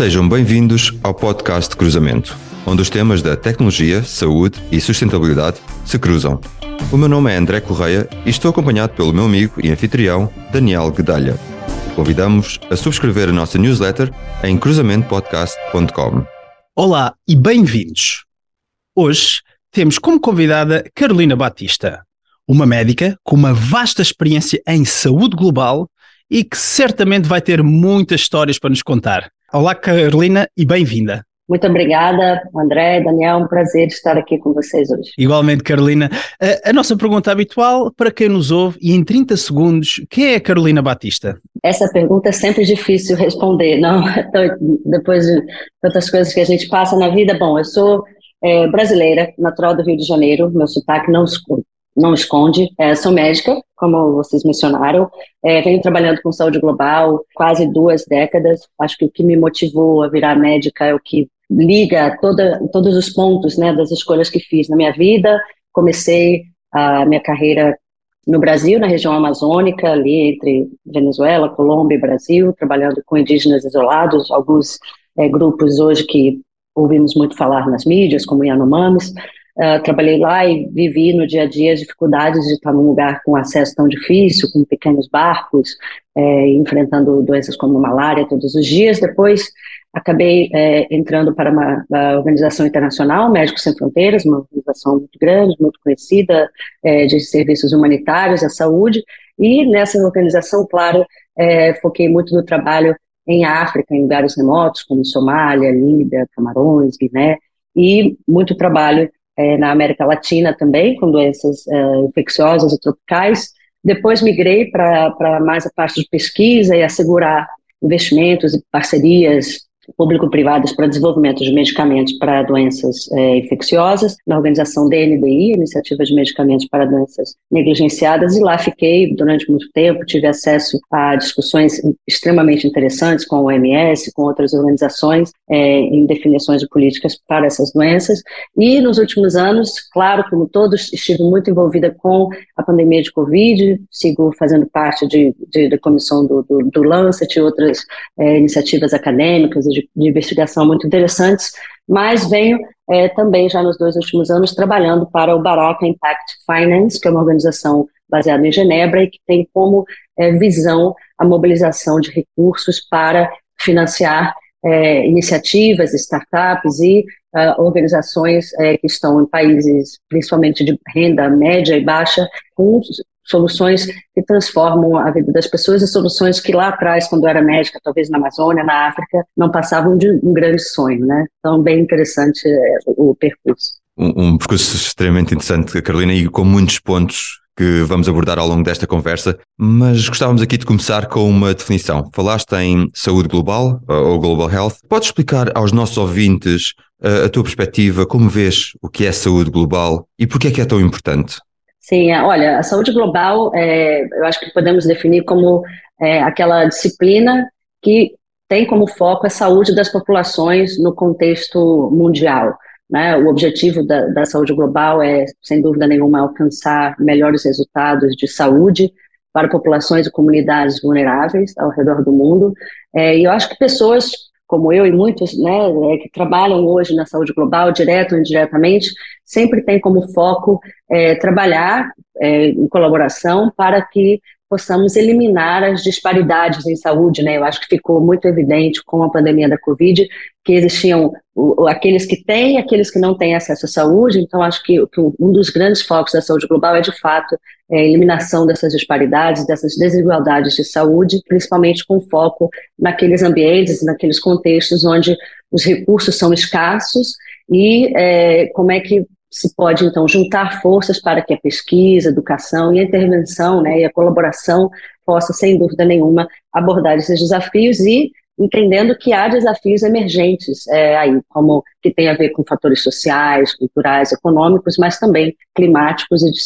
Sejam bem-vindos ao podcast Cruzamento, onde os temas da tecnologia, saúde e sustentabilidade se cruzam. O meu nome é André Correia e estou acompanhado pelo meu amigo e anfitrião Daniel Guedalha. Convidamos a subscrever a nossa newsletter em cruzamentopodcast.com. Olá e bem-vindos. Hoje temos como convidada Carolina Batista, uma médica com uma vasta experiência em saúde global e que certamente vai ter muitas histórias para nos contar. Olá, Carolina, e bem-vinda. Muito obrigada, André, Daniel, um prazer estar aqui com vocês hoje. Igualmente, Carolina. A, a, nossa pergunta habitual, para quem nos ouve, e em 30 segundos, quem é a Carolina Batista? Essa pergunta é sempre difícil responder, não? Então, depois de tantas coisas que a gente passa na vida, bom, eu sou é, brasileira, natural do Rio de Janeiro, meu sotaque não esconde, não esconde. É, sou médica, como vocês mencionaram, é, venho trabalhando com saúde global quase duas décadas. Acho que o que me motivou a virar médica é o que liga toda, todos os pontos né, das escolhas que fiz na minha vida. Comecei a minha carreira no Brasil, na região amazônica, ali entre Venezuela, Colômbia e Brasil, trabalhando com indígenas isolados, alguns é, grupos hoje que ouvimos muito falar nas mídias, como Yanomamis. Uh, trabalhei lá e vivi no dia a dia as dificuldades de estar num lugar com acesso tão difícil, com pequenos barcos, é, enfrentando doenças como malária todos os dias. Depois acabei é, entrando para uma, uma, organização internacional, Médicos Sem Fronteiras, uma organização muito grande, muito conhecida é, de serviços humanitários à saúde. E nessa organização, claro, é, foquei muito no trabalho em África, em lugares remotos, como Somália, Líbia, Camarões, Guiné, e muito trabalho é, na América Latina também, com doenças é, infecciosas e tropicais. Depois migrei para mais a parte de pesquisa e assegurar investimentos e parcerias público-privadas para desenvolvimento de medicamentos para doenças é, infecciosas, na organização DNDI, Iniciativa de Medicamentos para Doenças Negligenciadas, e lá fiquei durante muito tempo, tive acesso a discussões extremamente interessantes com a OMS, com outras organizações, é, em definições de políticas para essas doenças, e nos últimos anos, claro, como todos, estive muito envolvida com a pandemia de Covid, sigo fazendo parte de, de da comissão do, do, do Lancet e outras é, iniciativas acadêmicas e de, de investigação muito interessantes, mas venho é, também já nos dois últimos anos trabalhando para o Baraka Impact Finance, que é uma organização baseada em Genebra e que tem como é, visão a mobilização de recursos para financiar é, iniciativas, startups e uh, organizações é, que estão em países, principalmente de renda média e baixa, com soluções que transformam a vida das pessoas e soluções que lá atrás, quando era médica, talvez na Amazônia, na África, não passavam de um grande sonho, né? Então, bem interessante é, o percurso. Um, um percurso extremamente interessante, Carolina, e com muitos pontos que vamos abordar ao longo desta conversa, mas gostávamos aqui de começar com uma definição. Falaste em saúde global ou global health. Podes explicar aos nossos ouvintes a, a tua perspectiva, como vês o que é saúde global e porquê é que é tão importante? Sim, é, olha, a saúde global, é, eu acho que podemos definir como é, aquela disciplina que tem como foco a saúde das populações no contexto mundial. Né? O objetivo da, da saúde global é, sem dúvida nenhuma, alcançar melhores resultados de saúde para populações e comunidades vulneráveis ao redor do mundo. É, e eu acho que pessoas como eu e muitos né, é, que trabalham hoje na saúde global, direto ou indiretamente, sempre tem como foco é, trabalhar é, em colaboração para que possamos eliminar as disparidades em saúde, né? Eu acho que ficou muito evidente com a pandemia da Covid que existiam aqueles que têm aqueles que não têm acesso à saúde, então acho que, que, um dos grandes focos da saúde global é, de fato, é a eliminação dessas disparidades, dessas desigualdades de saúde, principalmente com foco naqueles ambientes, naqueles contextos onde os recursos são escassos e é, como é que se pode, então, juntar forças para que a pesquisa, a educação e a intervenção né, e a colaboração possa, sem dúvida nenhuma, abordar esses desafios e entendendo que há desafios emergentes é, aí, como que tem a ver com fatores sociais, culturais, econômicos, mas também climáticos e de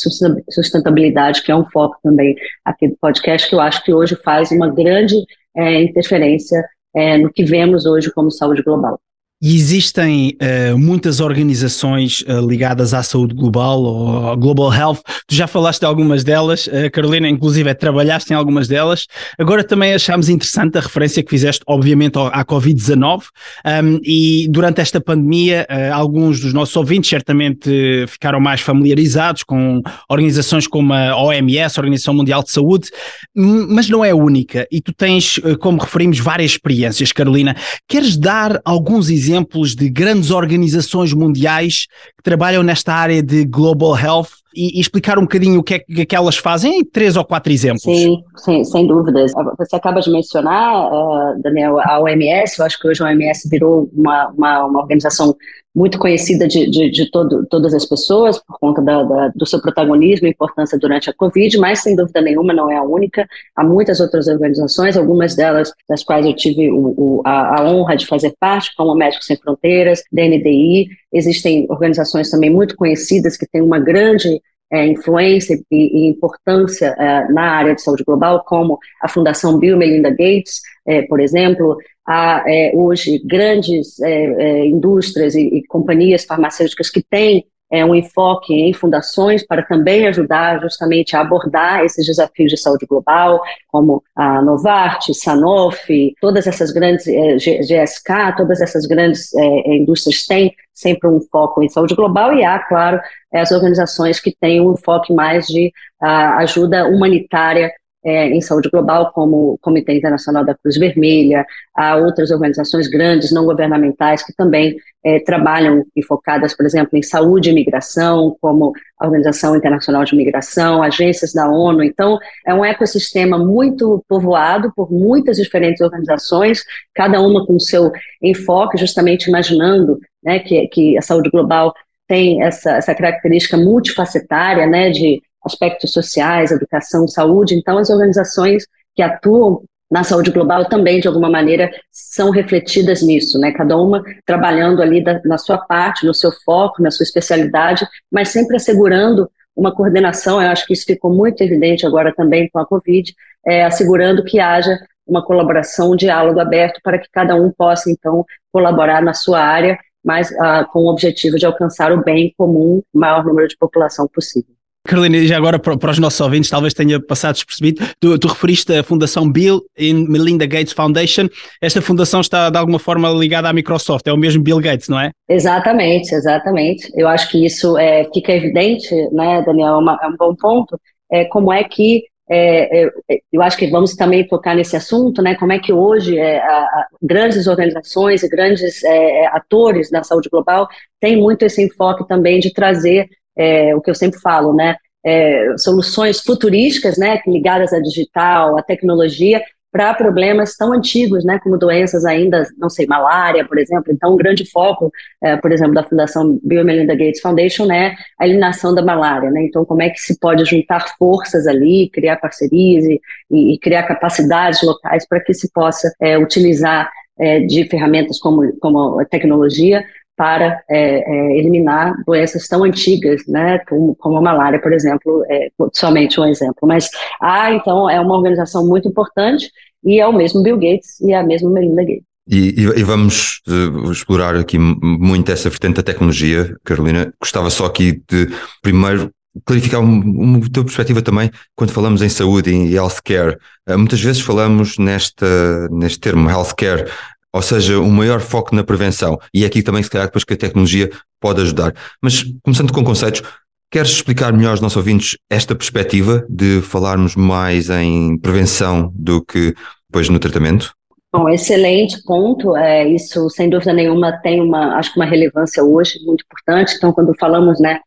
sustentabilidade, que é um foco também aqui do podcast, que eu acho que hoje faz uma grande é, interferência é, no que vemos hoje como saúde global. E existem uh, muitas organizações uh, ligadas à saúde global ou Global Health. Tu já falaste de algumas delas, uh, Carolina, inclusive é, trabalhaste em algumas delas. Agora também achámos interessante a referência que fizeste, obviamente, à Covid-19. Um, e durante esta pandemia, alguns dos nossos ouvintes certamente ficaram mais familiarizados com organizações como a OMS, a Organização Mundial de Saúde, mas não é a única. E tu tens, como referimos, várias experiências, Carolina. Queres dar alguns exemplos? Exemplos de grandes organizações mundiais que trabalham nesta área de global health e, e explicar um bocadinho o que é que, elas fazem em três ou quatro exemplos. Sim, sim, sem dúvidas. Você acaba de mencionar, uh, Daniel, a OMS, eu acho que hoje a OMS virou uma, uma, uma organização muito conhecida de, de, de todo, todas as pessoas por conta da, da, do seu protagonismo e importância durante a Covid, mas sem dúvida nenhuma não é a única. Há muitas outras organizações, algumas delas das quais eu tive o, o, a, a, honra de fazer parte, como Médicos Sem Fronteiras, DNDI. Existem organizações também muito conhecidas que têm uma grande é, influência e, e importância é, na área de saúde global, como a Fundação Bill Melinda Gates, é, por exemplo, há é, hoje grandes é, é, indústrias e, e, companhias farmacêuticas que têm um enfoque em fundações para também ajudar justamente a abordar esses desafios de saúde global, como a Novartis, Sanofi, todas essas grandes, GSK, todas essas grandes indústrias têm sempre um foco em saúde global e há, claro, as organizações que têm um enfoque mais de uh, ajuda humanitária é, em saúde global, como o Comitê Internacional da Cruz Vermelha, há outras organizações grandes, não governamentais, que também é, trabalham e focadas, por exemplo, em saúde e migração, como a Organização Internacional de Migração, agências da ONU. Então, é um ecossistema muito povoado por muitas diferentes organizações, cada uma com seu enfoque, justamente imaginando né, que, que a saúde global tem essa, essa característica multifacetária, né, de aspectos sociais, educação, saúde. Então, as organizações que atuam na saúde global também, de alguma maneira, são refletidas nisso, né? Cada uma trabalhando ali da, na sua parte, no seu foco, na sua especialidade, mas sempre assegurando uma coordenação. Eu acho que isso ficou muito evidente agora também com a Covid, é, assegurando que haja uma colaboração, um diálogo aberto para que cada um possa, então, colaborar na sua área, mas ah, com o objetivo de alcançar o bem comum, maior número de população possível. Carolina, já agora para, os nossos ouvintes, talvez tenha passado despercebido, tu, tu referiste a Fundação Bill e Melinda Gates Foundation. Esta fundação está de alguma forma ligada à Microsoft, é o mesmo Bill Gates, não é? Exatamente, exatamente. Eu acho que isso é, fica evidente, né, Daniel? É, uma, é um bom ponto. É, como é que é, é, eu acho que vamos também tocar nesse assunto, né? Como é que hoje é, a, a, grandes organizações e grandes é, atores da saúde global têm muito esse enfoque também de trazer é, o que eu sempre falo, né? É, soluções futurísticas, né, ligadas à digital, à tecnologia, para problemas tão antigos, né, como doenças ainda, não sei, malária, por exemplo. Então, um grande foco, é, por exemplo, da Fundação Bill Melinda Gates Foundation é a eliminação da malária, né. Então, como é que se pode juntar forças ali, criar parcerias e, e criar capacidades locais para que se possa é, utilizar é, de ferramentas como, como a tecnologia para é, é, eliminar doenças tão antigas, né, como, como a malária, por exemplo, é somente um exemplo. Mas há, então, é uma organização muito importante e é o mesmo Bill Gates e é a mesma Melinda Gates. E, e, vamos uh, explorar aqui muito essa vertente da tecnologia, Carolina. Gostava só aqui de, primeiro, clarificar uma, uma tua perspectiva também quando falamos em saúde e healthcare. Uh, muitas vezes falamos nesta, neste termo healthcare ou seja, um maior foco na prevenção. E é aqui também, se calhar, depois que a tecnologia pode ajudar. Mas, começando com conceitos, queres explicar melhor aos nossos ouvintes esta perspectiva de falarmos mais em prevenção do que depois no tratamento? Bom, excelente ponto. É, isso, sem dúvida nenhuma, tem uma, acho que uma relevância hoje muito importante. Então, quando falamos, né,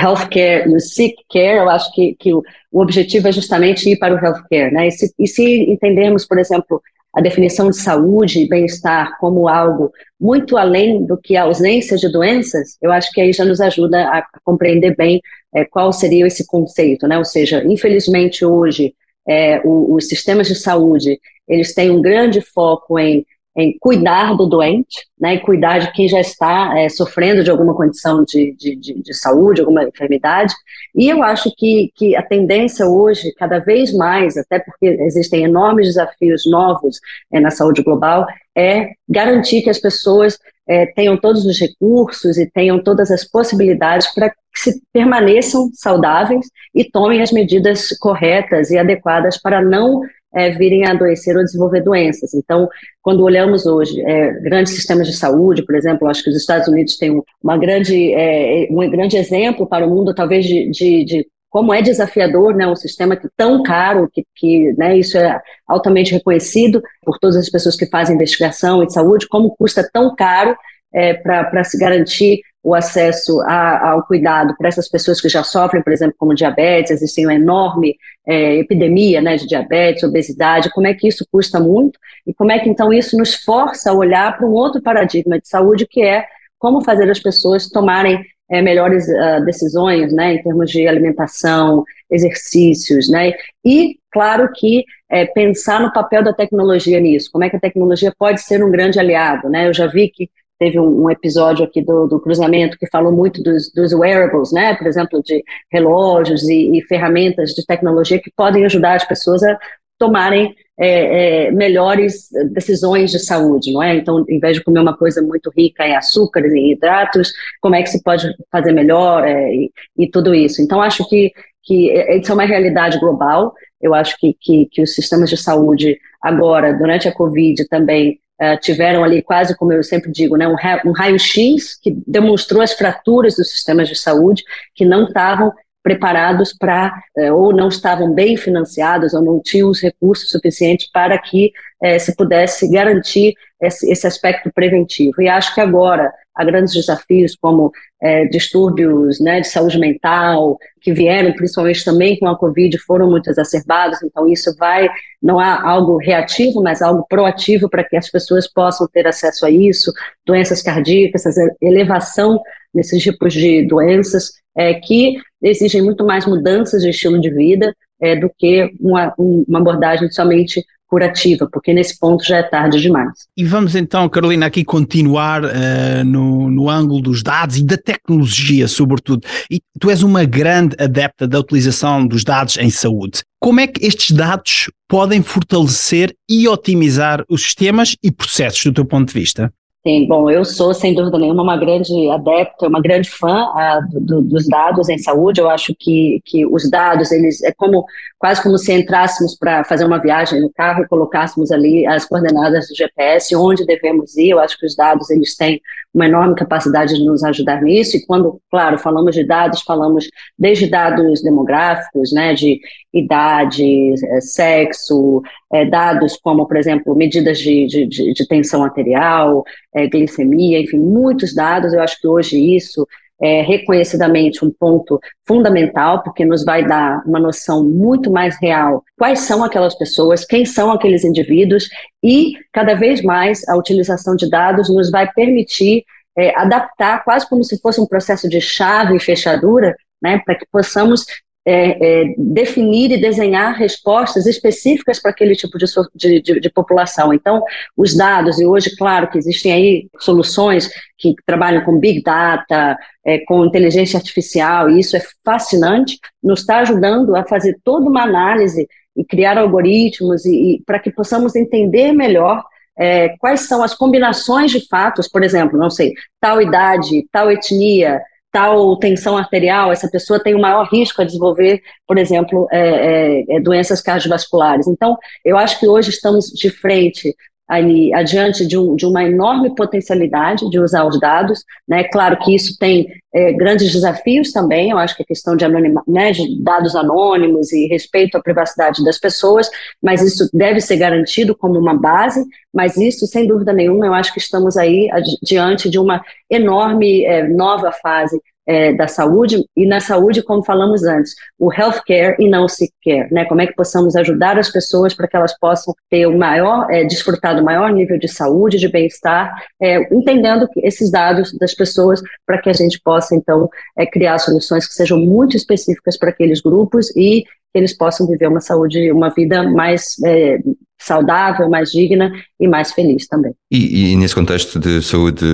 healthcare e o sick care, eu acho que, que o, o objetivo é justamente ir para o healthcare, né? E se, e se entendermos, por exemplo, a definição de saúde e bem-estar como algo muito além do que a ausência de doenças, eu acho que aí já nos ajuda a compreender bem é, qual seria esse conceito, né? Ou seja, infelizmente hoje é, o, os sistemas de saúde eles têm um grande foco em em cuidar do doente, né, e cuidar de quem já está é, sofrendo de alguma condição de, de, de, de, saúde, alguma enfermidade. E eu acho que, que a tendência hoje, cada vez mais, até porque existem enormes desafios novos é, na saúde global, é garantir que as pessoas é, tenham todos os recursos e tenham todas as possibilidades para que se permaneçam saudáveis e tomem as medidas corretas e adequadas para não é, virem a adoecer ou desenvolver doenças. Então, quando olhamos hoje é, grandes sistemas de saúde, por exemplo, acho que os Estados Unidos têm uma grande, é, um grande exemplo para o mundo, talvez, de, de, de como é desafiador, né, um sistema que tão caro, que, que né, isso é altamente reconhecido por todas as pessoas que fazem investigação em saúde, como custa tão caro é, para se garantir o acesso a, ao cuidado para essas pessoas que já sofrem, por exemplo, como diabetes, existe uma enorme é, epidemia né, de diabetes, obesidade, como é que isso custa muito e como é que então isso nos força a olhar para um outro paradigma de saúde que é como fazer as pessoas tomarem é, melhores uh, decisões, né, em termos de alimentação, exercícios, né, e claro que é, pensar no papel da tecnologia nisso, como é que a tecnologia pode ser um grande aliado, né, eu já vi que teve um, um episódio aqui do, do, cruzamento que falou muito dos, dos, wearables, né, por exemplo, de relógios e, e, ferramentas de tecnologia que podem ajudar as pessoas a tomarem é, é, melhores decisões de saúde, não é? Então, em vez de comer uma coisa muito rica em açúcares e hidratos, como é que se pode fazer melhor é, e, e, tudo isso? Então, acho que, que isso é uma realidade global. Eu acho que, que, que os sistemas de saúde agora, durante a Covid, também uh, tiveram ali quase, como eu sempre digo, né, um, um raio-x que demonstrou as fraturas dos sistemas de saúde que não estavam preparados para, uh, ou não estavam bem financiados, ou não tinham os recursos suficientes para que uh, se pudesse garantir esse, esse aspecto preventivo. E acho que agora, há grandes desafios como é, distúrbios né, de saúde mental, que vieram principalmente também com a Covid, foram muito exacerbados, então isso vai, não há algo reativo, mas algo proativo para que as pessoas possam ter acesso a isso, doenças cardíacas, elevação nesses tipos de doenças, é, que exigem muito mais mudanças de estilo de vida é, do que uma, uma abordagem somente curativa, porque nesse ponto já é tarde demais. E vamos então, Carolina, aqui continuar uh, no, no ângulo dos dados e da tecnologia, sobretudo. E tu és uma grande adepta da utilização dos dados em saúde. Como é que estes dados podem fortalecer e otimizar os sistemas e processos do teu ponto de vista? Sim, bom, eu sou, sem dúvida nenhuma, uma grande adepta, uma grande fã uh, do, dos dados em saúde. Eu acho que, que os dados, eles é como quase como se entrássemos para fazer uma viagem no carro e colocássemos ali as coordenadas do GPS, onde devemos ir. Eu acho que os dados, eles têm uma enorme capacidade de nos ajudar nisso. E quando, claro, falamos de dados, falamos desde dados demográficos, né, de idade, eh, sexo, é, dados como, por exemplo, medidas de, de, de tensão arterial, é, glicemia, enfim, muitos dados. Eu acho que hoje isso é reconhecidamente um ponto fundamental, porque nos vai dar uma noção muito mais real quais são aquelas pessoas, quem são aqueles indivíduos, e cada vez mais a utilização de dados nos vai permitir é, adaptar, quase como se fosse um processo de chave e fechadura, né, para que possamos é, é, definir e desenhar respostas específicas para aquele tipo de, de, de, de, população. Então, os dados, e hoje, claro, que existem aí soluções que trabalham com Big Data, é, com inteligência artificial, e isso é fascinante, nos está ajudando a fazer toda uma análise e criar algoritmos e, e para que possamos entender melhor é, quais são as combinações de fatos, por exemplo, não sei, tal idade, tal etnia, tal tensão arterial, essa pessoa tem o maior risco a desenvolver, por exemplo, é, é, é, doenças cardiovasculares. Então, eu acho que hoje estamos de frente ali adiante de, um, de, uma enorme potencialidade de usar os dados, né? Claro que isso tem é, grandes desafios também. Eu acho que a questão de, né, de dados anônimos e respeito à privacidade das pessoas, mas isso deve ser garantido como uma base. Mas isso, sem dúvida nenhuma, eu acho que estamos aí diante de uma enorme é, nova fase é, da saúde, e na saúde, como falamos antes, o healthcare e não o sick care, né? Como é que possamos ajudar as pessoas para que elas possam ter o maior, é, desfrutar do maior nível de saúde, de bem-estar, é, entendendo esses dados das pessoas para que a gente possa, então, é, criar soluções que sejam muito específicas para aqueles grupos e que eles possam viver uma saúde, uma vida mais é, saudável, mais digna e mais feliz também. E, e, nesse contexto de saúde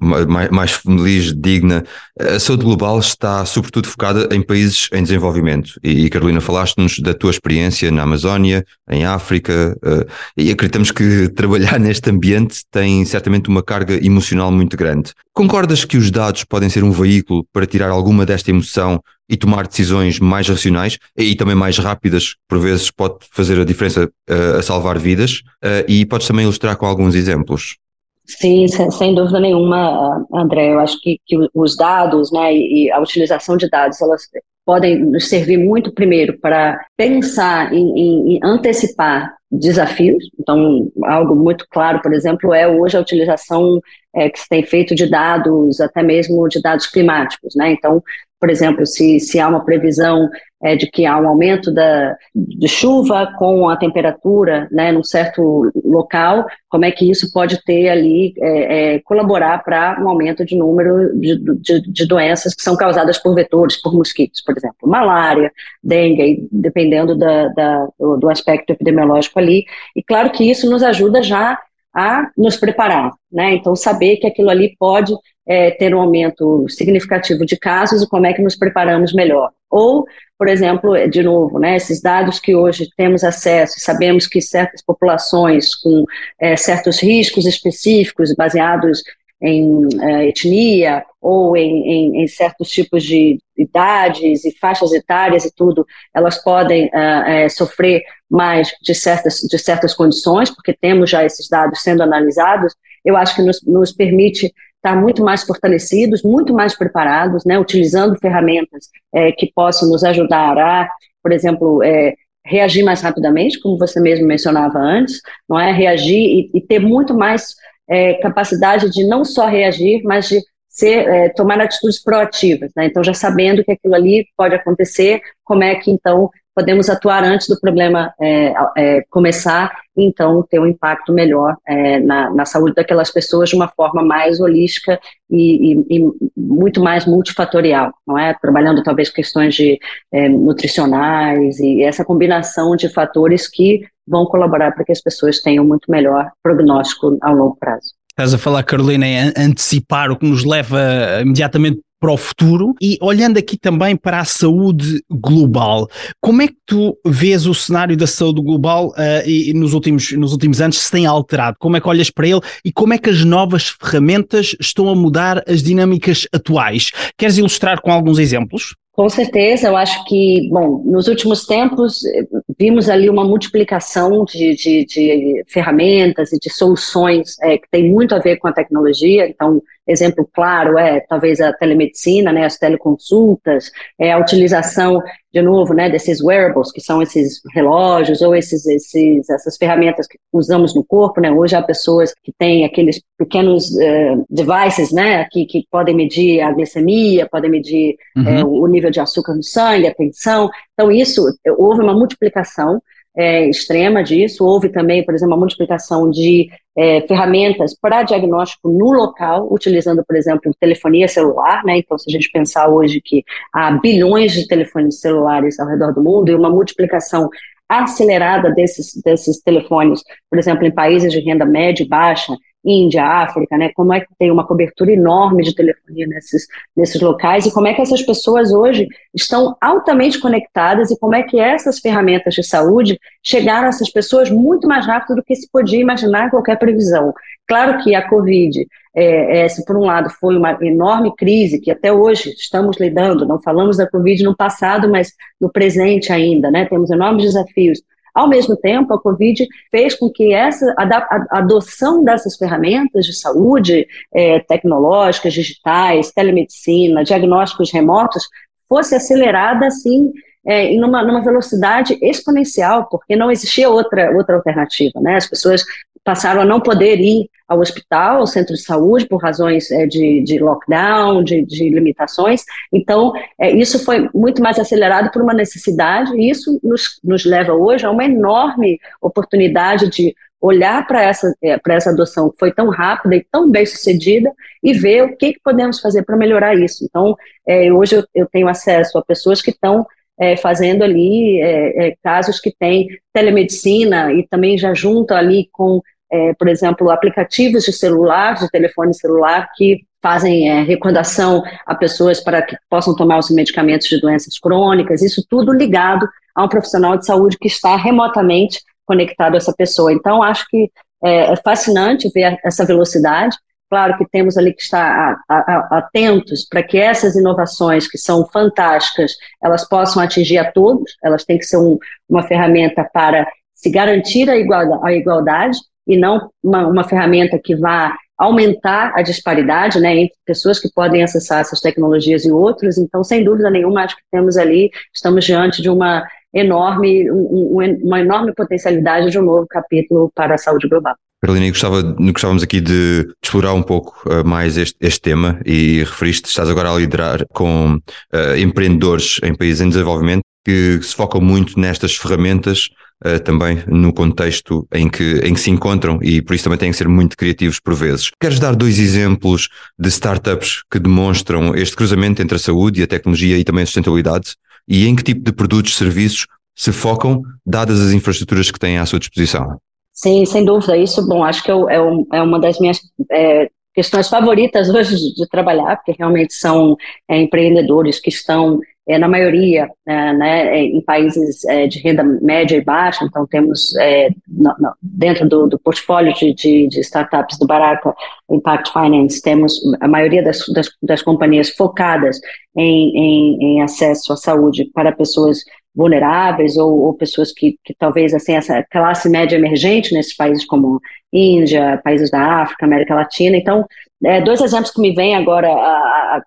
mais, mais, feliz, digna, a saúde global está sobretudo focada em países em desenvolvimento. E, Carolina, falaste-nos da tua experiência na Amazónia, em África, uh, e acreditamos que trabalhar neste ambiente tem certamente uma carga emocional muito grande. Concordas que os dados podem ser um veículo para tirar alguma desta emoção e tomar decisões mais racionais e também mais rápidas, por vezes pode fazer a diferença uh, a salvar vidas, uh, e podes também ilustrar com alguns exemplos. Sim, sem dúvida nenhuma, André. Eu acho que, que os dados né, e a utilização de dados, elas podem nos servir muito, primeiro, para pensar em, em, em antecipar desafios. Então, algo muito claro, por exemplo, é hoje a utilização é, que se tem feito de dados, até mesmo de dados climáticos. Né? Então, por exemplo, se, se há uma previsão é, de que há um aumento da, de chuva com a temperatura né, num certo local, como é que isso pode ter ali, é, é, colaborar para um aumento de número de, de, de, doenças que são causadas por vetores, por mosquitos, por exemplo, malária, dengue, dependendo da, da, do aspecto epidemiológico ali. E claro que isso nos ajuda já a nos preparar, né? Então, saber que aquilo ali pode é, ter um aumento significativo de casos e como é que nos preparamos melhor. Ou, por exemplo, de novo, né, esses dados que hoje temos acesso, sabemos que certas populações com é, certos riscos específicos baseados em é, etnia ou em, em, em, certos tipos de idades e faixas etárias e tudo, elas podem é, sofrer mais de certas, de certas condições, porque temos já esses dados sendo analisados, eu acho que nos, nos permite estar muito mais fortalecidos, muito mais preparados, né, utilizando ferramentas é, que possam nos ajudar a, por exemplo, é, reagir mais rapidamente, como você mesmo mencionava antes, não é? Reagir e, e ter muito mais é, capacidade de não só reagir, mas de ser, é, tomar atitudes proativas, né? Então já sabendo que aquilo ali pode acontecer, como é que então podemos atuar antes do problema é, é, começar e então ter um impacto melhor é, na, na, saúde daquelas pessoas de uma forma mais holística e, e, e, muito mais multifatorial, não é? Trabalhando talvez questões de é, nutricionais e essa combinação de fatores que vão colaborar para que as pessoas tenham muito melhor prognóstico ao longo prazo. Estás a falar, Carolina, em antecipar o que nos leva imediatamente para o futuro e olhando aqui também para a saúde global, como é que tu vês o cenário da saúde global uh, e, nos, últimos, nos últimos anos se tem alterado? Como é que olhas para ele e como é que as novas ferramentas estão a mudar as dinâmicas atuais? Queres ilustrar com alguns exemplos? Com certeza, eu acho que, bom, nos últimos tempos vimos ali uma multiplicação de, de, de ferramentas e de soluções é, que tem muito a ver com a tecnologia. Então, exemplo claro é talvez a telemedicina, né, as teleconsultas, é a utilização de novo, né, desses wearables, que são esses relógios ou esses, esses essas ferramentas que usamos no corpo, né? Hoje há pessoas que têm aqueles pequenos uh, devices, né, que, que podem medir a glicemia, podem medir uhum. é, o nível de açúcar no sangue, a tensão. Então isso houve uma multiplicação é, extrema disso. Houve também, por exemplo, uma multiplicação de é, ferramentas para diagnóstico no local, utilizando, por exemplo, telefonia celular. Né? Então, se a gente pensar hoje que há bilhões de telefones celulares ao redor do mundo e uma multiplicação acelerada desses, desses telefones, por exemplo, em países de renda média e baixa, Índia, África, né? Como é que tem uma cobertura enorme de telefonia nesses, nesses locais e como é que essas pessoas hoje estão altamente conectadas e como é que essas ferramentas de saúde chegaram a essas pessoas muito mais rápido do que se podia imaginar em qualquer previsão. Claro que a Covid, é, é, se por um lado foi uma enorme crise que até hoje estamos lidando, não falamos da Covid no passado, mas no presente ainda, né? Temos enormes desafios ao mesmo tempo, a Covid fez com que essa a adoção dessas ferramentas de saúde é, tecnológicas, digitais, telemedicina, diagnósticos remotos, fosse acelerada assim é, em uma, numa velocidade exponencial, porque não existia outra, outra alternativa. Né? As pessoas passaram a não poder ir ao hospital, ao centro de saúde, por razões é, de, de, lockdown, de, de limitações. Então, é, isso foi muito mais acelerado por uma necessidade, e isso nos, nos leva hoje a uma enorme oportunidade de olhar para essa, é, essa adoção que foi tão rápida e tão bem sucedida e ver o que, que podemos fazer para melhorar isso. Então, é, hoje eu, eu, tenho acesso a pessoas que estão é, fazendo ali é, é, casos que têm telemedicina e também já junto ali com é, por exemplo, aplicativos de celular, de telefone celular, que fazem é, recomendação a pessoas para que possam tomar os medicamentos de doenças crônicas, isso tudo ligado a um profissional de saúde que está remotamente conectado a essa pessoa. Então, acho que é, é fascinante ver essa velocidade. Claro que temos ali que estar atentos para que essas inovações, que são fantásticas, elas possam atingir a todos, elas têm que ser um, uma ferramenta para se garantir a a igualdade e não uma, uma ferramenta que vá aumentar a disparidade né, entre pessoas que podem acessar essas tecnologias e outros. Então, sem dúvida nenhuma, acho que temos ali, estamos diante de uma enorme, um, uma enorme potencialidade de um novo capítulo para a saúde global. Carolina, gostava, gostávamos aqui de, de explorar um pouco uh, mais este, este, tema e referiste, estás agora a liderar com uh, empreendedores em países em desenvolvimento que se focam muito nestas ferramentas uh, também no contexto em que, em que se encontram e por isso também têm que ser muito criativos por vezes. Queres dar dois exemplos de startups que demonstram este cruzamento entre a saúde e a tecnologia e também a sustentabilidade? E em que tipo de produtos e serviços se focam, dadas as infraestruturas que têm à sua disposição? Sim, sem dúvida. Isso, bom, acho que é, é, é uma das minhas é, questões favoritas hoje de, de, trabalhar, porque realmente são é, empreendedores que estão é, na maioria, é, né, é, em países é, de renda média e baixa, então temos é, no, no, dentro do, do portfólio de, de, de, startups do Baraka Impact Finance, temos a maioria das, das, das companhias focadas em, em, em, acesso à saúde para pessoas vulneráveis ou, ou pessoas que, que, talvez assim essa classe média emergente nesses países como Índia, países da África, América Latina. Então, é, dois exemplos que me vêm agora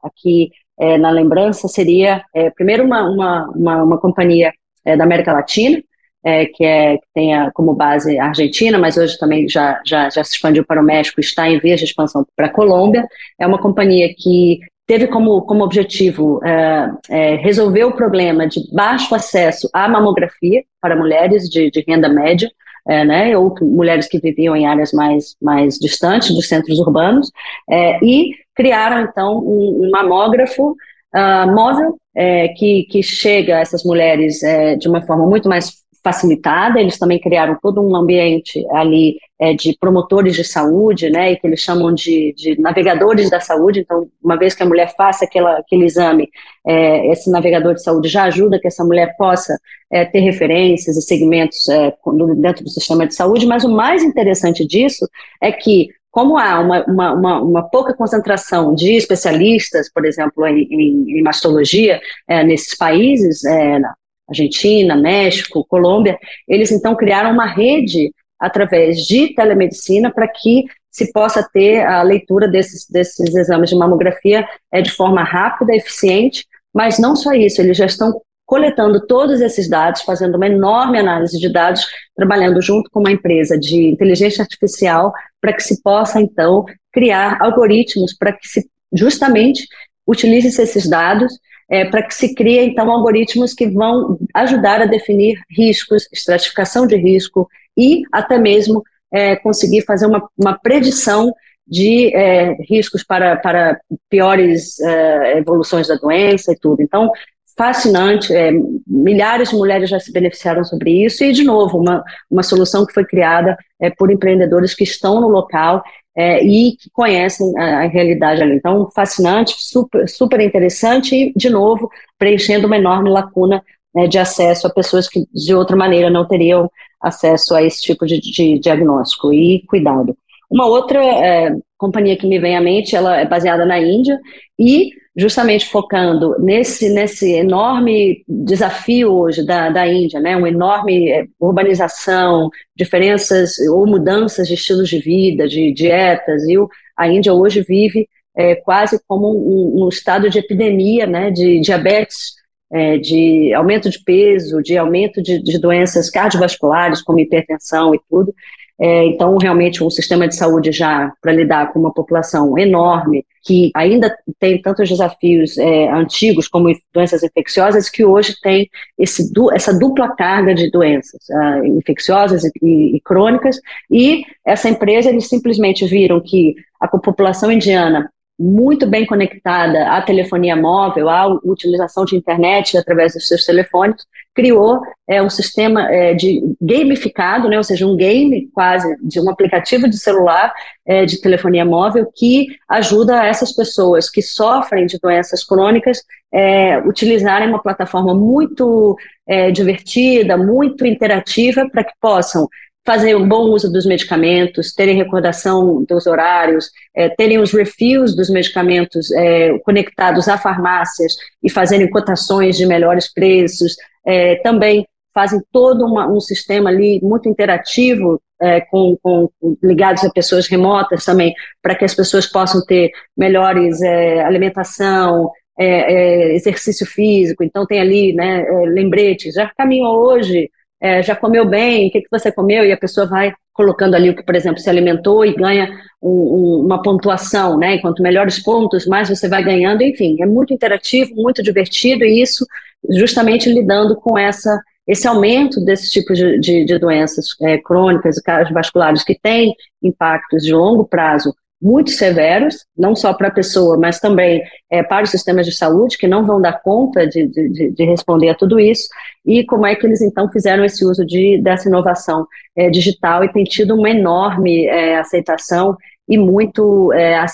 aqui é, na lembrança seria, é, primeiro, uma, uma, uma, uma companhia é, da América Latina, é, que, é, que tem a, como base a Argentina, mas hoje também já, já, já se expandiu para o México, está em vias de expansão para a Colômbia. É uma companhia que teve como, como objetivo é, é, resolver o problema de baixo acesso à mamografia para mulheres de, de renda média, é, né, ou mulheres que viviam em áreas mais, mais distantes dos centros urbanos, é, e criaram, então, um, um mamógrafo uh, móvel é, que, que chega a essas mulheres é, de uma forma muito mais facilitada, eles também criaram todo um ambiente ali é, de promotores de saúde, né, e que eles chamam de, de, navegadores da saúde, então, uma vez que a mulher faça aquela, aquele exame, é, esse navegador de saúde já ajuda que essa mulher possa é, ter referências e segmentos é, dentro do sistema de saúde, mas o mais interessante disso é que como há uma, uma, uma, uma, pouca concentração de especialistas, por exemplo, em, em, em mastologia, é, nesses países, é, Argentina, México, Colômbia, eles então criaram uma rede através de telemedicina para que se possa ter a leitura desses, desses exames de mamografia é, de forma rápida, eficiente, mas não só isso, eles já estão coletando todos esses dados, fazendo uma enorme análise de dados, trabalhando junto com uma empresa de inteligência artificial para que se possa, então, criar algoritmos para que se justamente utilize esses dados é, para que se crie, então, algoritmos que vão ajudar a definir riscos, estratificação de risco e até mesmo é, conseguir fazer uma, uma predição de é, riscos para, para piores é, evoluções da doença e tudo. Então, fascinante, é, milhares de mulheres já se beneficiaram sobre isso e, de novo, uma, uma solução que foi criada é, por empreendedores que estão no local é, e que conhecem a, a, realidade ali. Então, fascinante, super, super interessante e, de novo, preenchendo uma enorme lacuna né, de acesso a pessoas que, de outra maneira, não teriam acesso a esse tipo de, de diagnóstico e cuidado. Uma outra é, companhia que me vem à mente, ela é baseada na Índia e justamente focando nesse, nesse enorme desafio hoje da, da Índia, né, uma enorme é, urbanização, diferenças ou mudanças de estilos de vida, de dietas, e o, a Índia hoje vive é, quase como um, um, estado de epidemia né, de diabetes, é, de aumento de peso, de aumento de, de doenças cardiovasculares, como hipertensão e tudo, é, então, realmente, um sistema de saúde já para lidar com uma população enorme, que ainda tem tantos desafios é, antigos, como doenças infecciosas, que hoje tem esse, essa dupla carga de doenças uh, infecciosas e, e, e, crônicas, e essa empresa, eles simplesmente viram que a população indiana muito bem conectada à telefonia móvel, à utilização de internet através dos seus telefones, criou é, um sistema é, de gamificado, né, ou seja, um game quase de um aplicativo de celular é, de telefonia móvel que ajuda essas pessoas que sofrem de doenças crônicas é, utilizarem uma plataforma muito é, divertida, muito interativa para que possam fazer um bom uso dos medicamentos, terem recordação dos horários, é, terem os refills dos medicamentos é, conectados a farmácias e fazerem cotações de melhores preços, é, também fazem todo uma, um sistema ali muito interativo é, com, com, ligados a pessoas remotas também, para que as pessoas possam ter melhores é, alimentação, é, exercício físico, então tem ali né, lembretes, já caminhou hoje, é, já comeu bem, o que, que você comeu? E a pessoa vai colocando ali o que, por exemplo, se alimentou e ganha um, um, uma pontuação, né? Quanto melhores pontos, mais você vai ganhando. Enfim, é muito interativo, muito divertido e isso justamente lidando com essa esse aumento desse tipo de, de, de doenças é, crônicas e cardiovasculares que têm impactos de longo prazo muito severos, não só para a pessoa, mas também é, para os sistemas de saúde, que não vão dar conta de, de, de, responder a tudo isso, e como é que eles então fizeram esse uso de, dessa inovação é, digital? E tem tido uma enorme é, aceitação e muito, é,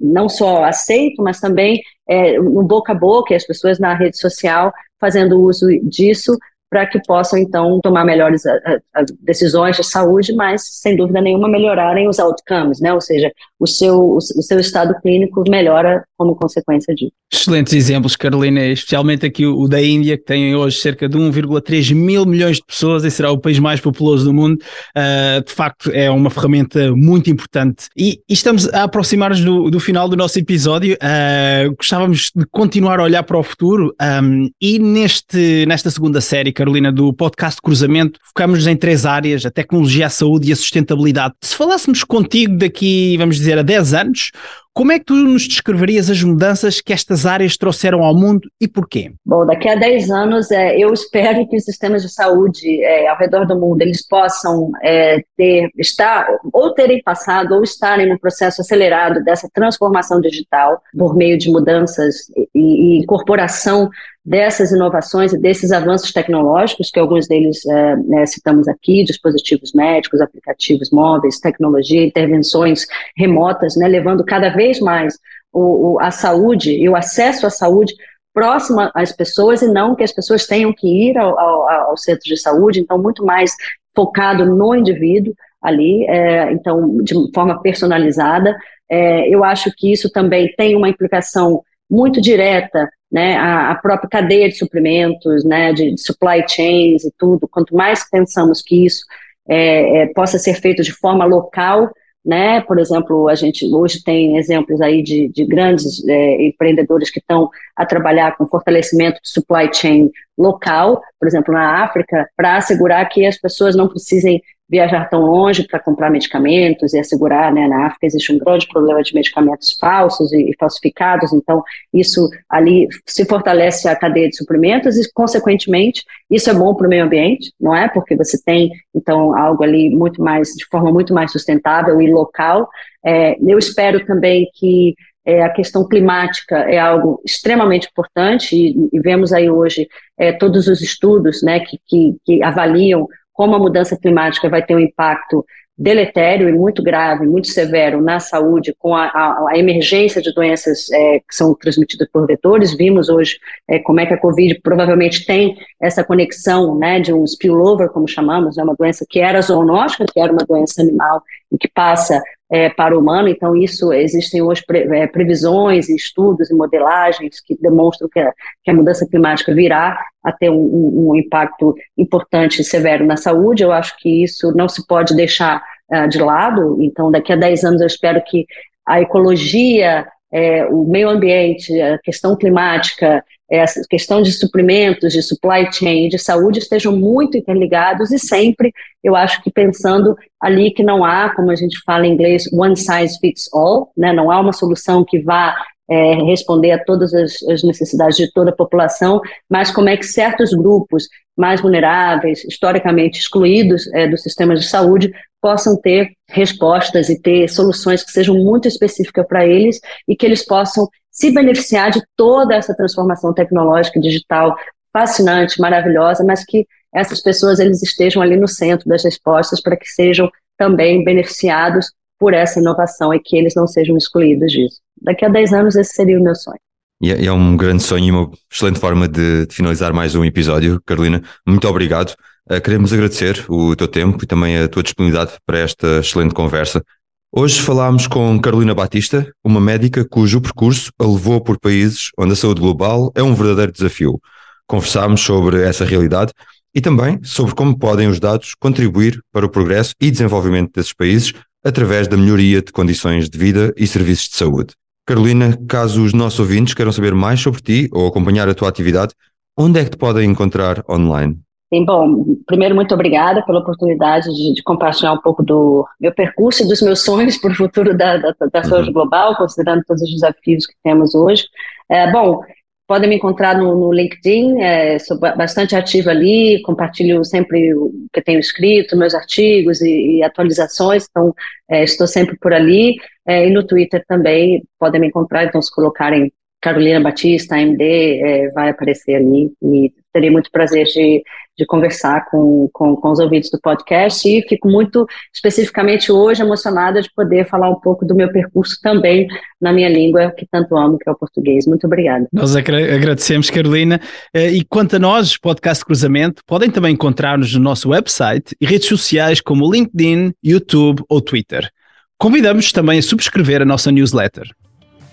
não só aceito, mas também é, no boca a boca, as pessoas na rede social fazendo uso disso para que possam, então, tomar melhores a, a, decisões de saúde, mas, sem dúvida nenhuma, melhorarem os outcomes, né? ou seja, o seu, o, o seu estado clínico melhora como consequência disso. Excelentes exemplos, Carolina, especialmente aqui o, o da Índia, que tem hoje cerca de 1,3 mil milhões de pessoas e será o país mais populoso do mundo. Uh, de facto, é uma ferramenta muito importante. E, e estamos a aproximar-nos do, do, final do nosso episódio. Uh, gostávamos de continuar a olhar para o futuro um, e neste, nesta segunda série, Carolina, do podcast Cruzamento, focamos em três áreas: a tecnologia, a saúde e a sustentabilidade. Se falássemos contigo daqui, vamos dizer, a 10 anos, como é que tu nos descreverias as mudanças que estas áreas trouxeram ao mundo e porquê? Bom, daqui a 10 anos, é, eu espero que os sistemas de saúde é, ao redor do mundo eles possam é, ter, estar, ou terem passado, ou estarem no processo acelerado dessa transformação digital por meio de mudanças e, e incorporação dessas inovações e desses avanços tecnológicos, que alguns deles é, né, citamos aqui, dispositivos médicos, aplicativos móveis, tecnologia, intervenções remotas, né, levando cada vez mais o, o, a saúde e o acesso à saúde próxima às pessoas e não que as pessoas tenham que ir ao, ao, ao centro de saúde, então muito mais focado no indivíduo ali, é, então de forma personalizada. É, eu acho que isso também tem uma implicação muito direta né, a, a, própria cadeia de suprimentos, né, de, de, supply chains e tudo, quanto mais pensamos que isso é, é, possa ser feito de forma local, né, por exemplo, a gente hoje tem exemplos aí de, de grandes é, empreendedores que estão a trabalhar com fortalecimento de supply chain local, por exemplo, na África, para assegurar que as pessoas não precisem viajar tão longe para comprar medicamentos e assegurar, né, na África existe um grande problema de medicamentos falsos e, e, falsificados, então isso ali se fortalece a cadeia de suprimentos e, consequentemente, isso é bom para o meio ambiente, não é? Porque você tem, então, algo ali muito mais, de forma muito mais sustentável e local. É, eu espero também que é, a questão climática é algo extremamente importante e, e vemos aí hoje é, todos os estudos né, que, que, que avaliam como a mudança climática vai ter um impacto deletério e muito grave, muito severo na saúde, com a, a, a emergência de doenças é, que são transmitidas por vetores. Vimos hoje é, como é que a Covid provavelmente tem essa conexão né, de um spillover, como chamamos, né, uma doença que era zoonótica, que era uma doença animal e que passa é, para o humano. Então, isso existem hoje pre, é, previsões, estudos e modelagens que demonstram que a, que a mudança climática virá a ter um, um, impacto importante e severo na saúde. Eu acho que isso não se pode deixar uh, de lado. Então, daqui a 10 anos, eu espero que a ecologia, é, o meio ambiente, a questão climática, essa questão de suprimentos, de supply chain, de saúde estejam muito interligados e sempre, eu acho que pensando ali que não há, como a gente fala em inglês, one size fits all, né? não há uma solução que vá é, responder a todas as, as, necessidades de toda a população, mas como é que certos grupos mais vulneráveis, historicamente excluídos é, do sistema de saúde, possam ter respostas e ter soluções que sejam muito específicas para eles e que eles possam se beneficiar de toda essa transformação tecnológica digital fascinante, maravilhosa, mas que essas pessoas eles estejam ali no centro das respostas para que sejam também beneficiados por essa inovação e que eles não sejam excluídos disso. Daqui a 10 anos esse seria o meu sonho. E é, é um grande sonho e uma excelente forma de, de finalizar mais um episódio. Carolina, muito obrigado. Uh, queremos agradecer o teu tempo e também a tua disponibilidade para esta excelente conversa. Hoje falámos com Carolina Batista, uma médica cujo percurso a levou por países onde a saúde global é um verdadeiro desafio. Conversámos sobre essa realidade e também sobre como podem os dados contribuir para o progresso e desenvolvimento desses países através da melhoria de condições de vida e serviços de saúde. Carolina, caso os nossos ouvintes queiram saber mais sobre ti ou acompanhar a tua atividade, onde é que te podem encontrar online? Sim, bom, primeiro, muito obrigada pela oportunidade de, de, compartilhar um pouco do meu percurso e dos meus sonhos para o futuro da, da, da saúde uhum. global, considerando todos os desafios que temos hoje. É, bom, Podem me encontrar no, no LinkedIn, é, sou bastante ativa ali, compartilho sempre o que tenho escrito, meus artigos e, e atualizações, então é, estou sempre por ali. É, e no Twitter também podem me encontrar, então se colocarem Carolina Batista, AMD, é, vai aparecer ali e terei muito prazer de, de conversar com, com, com, os ouvintes do podcast e fico muito especificamente hoje emocionada de poder falar um pouco do meu percurso também na minha língua que tanto amo, que é o português. Muito obrigada. Nós agradecemos, Carolina. Eh, e quanto a nós, Podcast Cruzamento, podem também encontrar-nos no nosso website e redes sociais como LinkedIn, YouTube ou Twitter. Convidamos também a subscrever a nossa newsletter.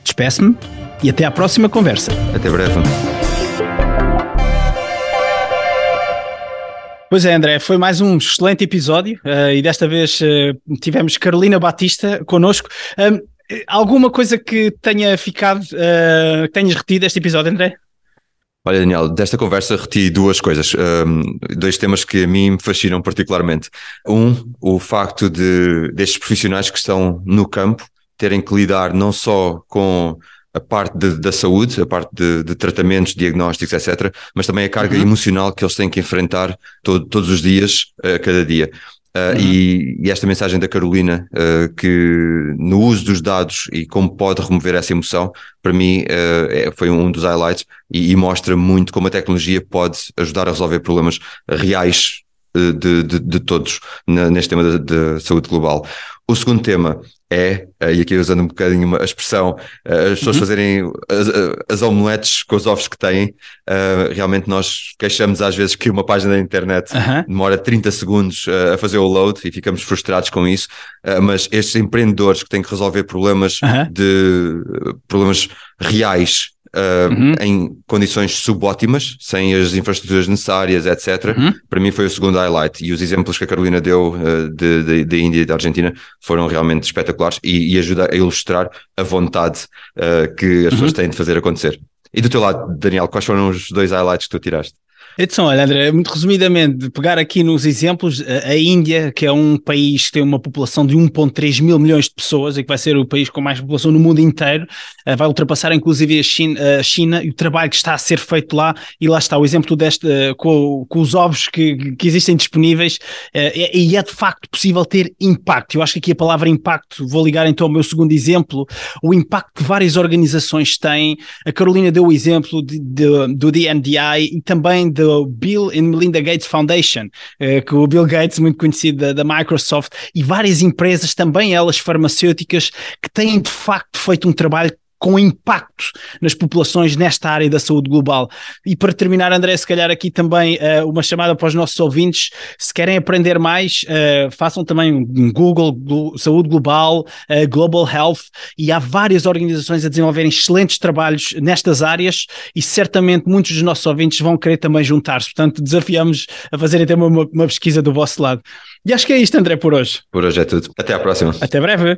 Despeço-me e até à próxima conversa. Até breve. Pois é, André, foi mais um excelente episódio uh, e desta vez uh, tivemos Carolina Batista connosco. Um, alguma coisa que tenha ficado, uh, que tenhas retido deste episódio, André? Olha, Daniel, desta conversa reti duas coisas, um, dois temas que a mim me fascinam particularmente. Um, o facto de destes profissionais que estão no campo terem que lidar não só com a parte de, da saúde, a parte de, de, tratamentos, diagnósticos, etc., mas também a carga uhum. emocional que eles têm que enfrentar todo, todos os dias, uh, cada dia. Uh, uhum. e, e, esta mensagem da Carolina, uh, que no uso dos dados e como pode remover essa emoção, para mim é, foi um dos highlights e, e, mostra muito como a tecnologia pode ajudar a resolver problemas reais de, de, de todos neste tema de, saúde global. O segundo tema é, eh, e aqui usando um bocadinho a expressão, eh, as pessoas uhum. fazerem as, eh, as, omeletes com os ovos que têm. realmente nós queixamos às vezes que uma página da internet uhum. demora 30 segundos a fazer o load e ficamos frustrados com isso. mas estes empreendedores que têm que resolver problemas uhum. de problemas reais uh, uhum. em condições subótimas, sem as infraestruturas necessárias, etc. Uhum. Para mim foi o segundo highlight. E os exemplos que a Carolina deu uh, de, Índia e da Argentina foram realmente espetaculares e, e ajuda a ilustrar a vontade uh, que as uhum. pessoas têm de fazer acontecer. E do teu lado, Daniel, quais foram os dois highlights que tu tiraste? Então, olha, André, muito resumidamente, pegar aqui nos exemplos, a Índia, que é um país que tem uma população de 1,3 mil milhões de pessoas e que vai ser o país com mais população no mundo inteiro, eh, vai ultrapassar inclusive a China, a China, e o trabalho que está a ser feito lá, e lá está o exemplo deste, eh, com, com os ovos que, que existem disponíveis, eh, e é de facto possível ter impacto. Eu acho que aqui a palavra impacto, vou ligar então ao meu segundo exemplo, o impacto que várias organizações têm. A Carolina deu o exemplo de, de, do DNDi e também de do Bill and Melinda Gates Foundation, uh, que o Bill Gates, muito conhecido da, da, Microsoft, e várias empresas, também elas farmacêuticas, que têm de facto feito um trabalho com impacto nas populações nesta área da saúde global. E para terminar, André, se calhar aqui também uh, uma chamada para os nossos ouvintes, se querem aprender mais, uh, façam também um Google Glo Saúde Global, uh, Global Health, e há várias organizações a desenvolverem excelentes trabalhos nestas áreas e certamente muitos dos nossos ouvintes vão querer também juntar-se. Portanto, desafiamos a fazerem também uma, uma pesquisa do vosso lado. E acho que é isto, André, por hoje. Por hoje é tudo. Até à próxima. Até breve.